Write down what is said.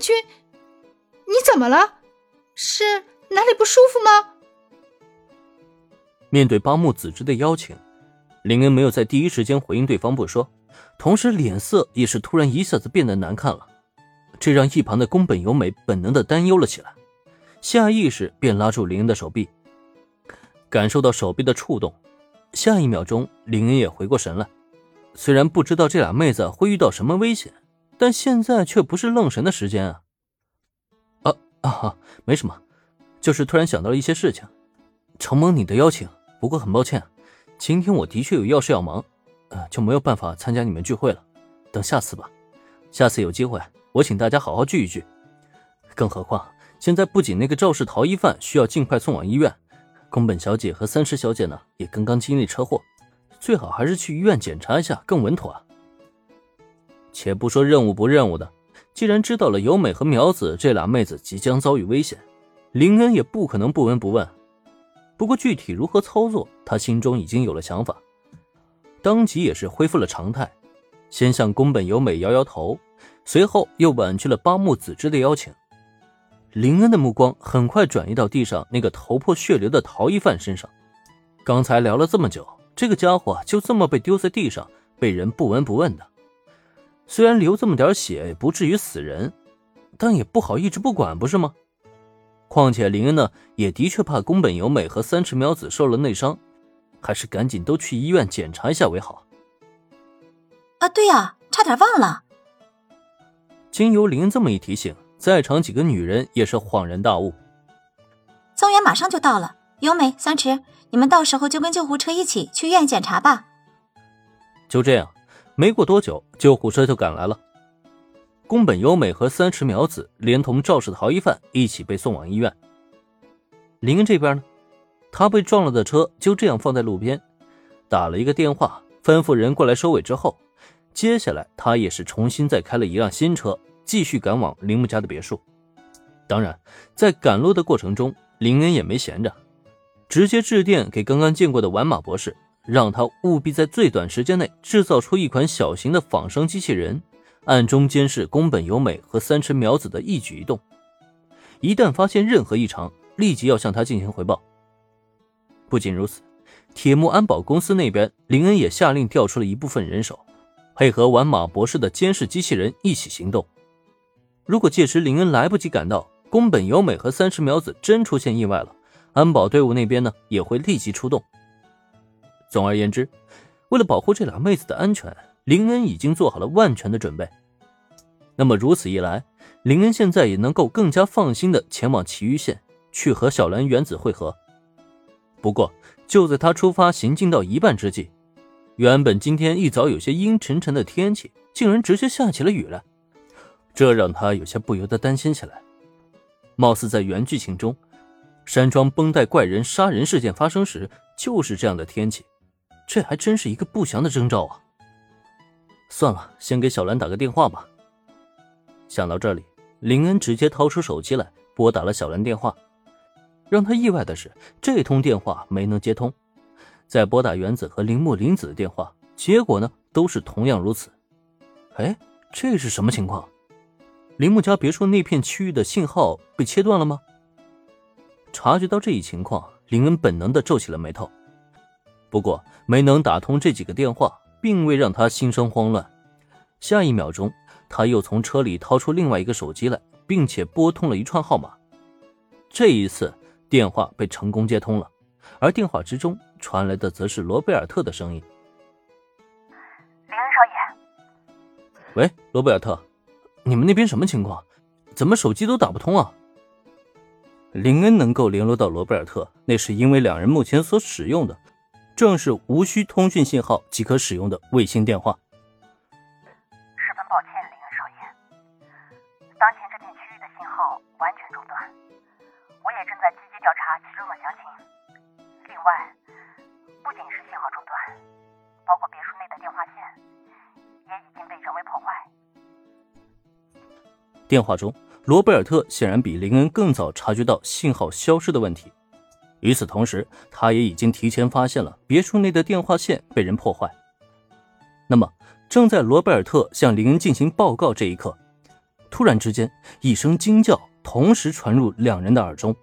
君。你怎么了？是哪里不舒服吗？面对八木子之的邀请，林恩没有在第一时间回应对方不说，同时脸色也是突然一下子变得难看了，这让一旁的宫本由美本能的担忧了起来，下意识便拉住林恩的手臂，感受到手臂的触动，下一秒钟林恩也回过神来，虽然不知道这俩妹子会遇到什么危险，但现在却不是愣神的时间啊！啊啊，没什么，就是突然想到了一些事情，承蒙你的邀请。不过很抱歉，今天我的确有要事要忙，呃，就没有办法参加你们聚会了。等下次吧，下次有机会，我请大家好好聚一聚。更何况现在不仅那个肇事逃逸犯需要尽快送往医院，宫本小姐和三石小姐呢也刚刚经历车祸，最好还是去医院检查一下更稳妥啊。且不说任务不任务的，既然知道了由美和苗子这俩妹子即将遭遇危险，林恩也不可能不闻不问。不过具体如何操作，他心中已经有了想法，当即也是恢复了常态，先向宫本由美摇摇头，随后又婉拒了八木子之的邀请。林恩的目光很快转移到地上那个头破血流的逃逸犯身上，刚才聊了这么久，这个家伙就这么被丢在地上，被人不闻不问的。虽然流这么点血不至于死人，但也不好一直不管，不是吗？况且林恩呢，也的确怕宫本由美和三池苗子受了内伤，还是赶紧都去医院检查一下为好。啊，对呀，差点忘了。经由林恩这么一提醒，在场几个女人也是恍然大悟。增援马上就到了，由美、三池，你们到时候就跟救护车一起去医院检查吧。就这样，没过多久，救护车就赶来了。宫本优美和三池苗子连同肇事逃逸犯一起被送往医院。林恩这边呢，他被撞了的车就这样放在路边，打了一个电话，吩咐人过来收尾之后，接下来他也是重新再开了一辆新车，继续赶往铃木家的别墅。当然，在赶路的过程中，林恩也没闲着，直接致电给刚刚见过的丸马博士，让他务必在最短时间内制造出一款小型的仿生机器人。暗中监视宫本由美和三池苗子的一举一动，一旦发现任何异常，立即要向他进行回报。不仅如此，铁木安保公司那边，林恩也下令调出了一部分人手，配合完马博士的监视机器人一起行动。如果届时林恩来不及赶到，宫本由美和三池苗子真出现意外了，安保队伍那边呢也会立即出动。总而言之，为了保护这俩妹子的安全。林恩已经做好了万全的准备，那么如此一来，林恩现在也能够更加放心的前往奇遇县去和小兰原子会合。不过，就在他出发行进到一半之际，原本今天一早有些阴沉沉的天气，竟然直接下起了雨来，这让他有些不由得担心起来。貌似在原剧情中，山庄绷带怪人杀人事件发生时就是这样的天气，这还真是一个不祥的征兆啊！算了，先给小兰打个电话吧。想到这里，林恩直接掏出手机来拨打了小兰电话。让他意外的是，这通电话没能接通。再拨打原子和铃木林子的电话，结果呢都是同样如此。哎，这是什么情况？铃木家别墅那片区域的信号被切断了吗？察觉到这一情况，林恩本能的皱起了眉头。不过没能打通这几个电话。并未让他心生慌乱。下一秒钟，他又从车里掏出另外一个手机来，并且拨通了一串号码。这一次，电话被成功接通了，而电话之中传来的则是罗贝尔特的声音：“林恩少爷。”“喂，罗贝尔特，你们那边什么情况？怎么手机都打不通啊？”林恩能够联络到罗贝尔特，那是因为两人目前所使用的。正是无需通讯信号即可使用的卫星电话。十分抱歉，林恩少爷，当前这片区域的信号完全中断，我也正在积极调查其中的详情。另外，不仅是信号中断，包括别墅内的电话线也已经被人为破坏。电话中，罗贝尔特显然比林恩更早察觉到信号消失的问题。与此同时，他也已经提前发现了别墅内的电话线被人破坏。那么，正在罗贝尔特向林恩进行报告这一刻，突然之间，一声惊叫同时传入两人的耳中。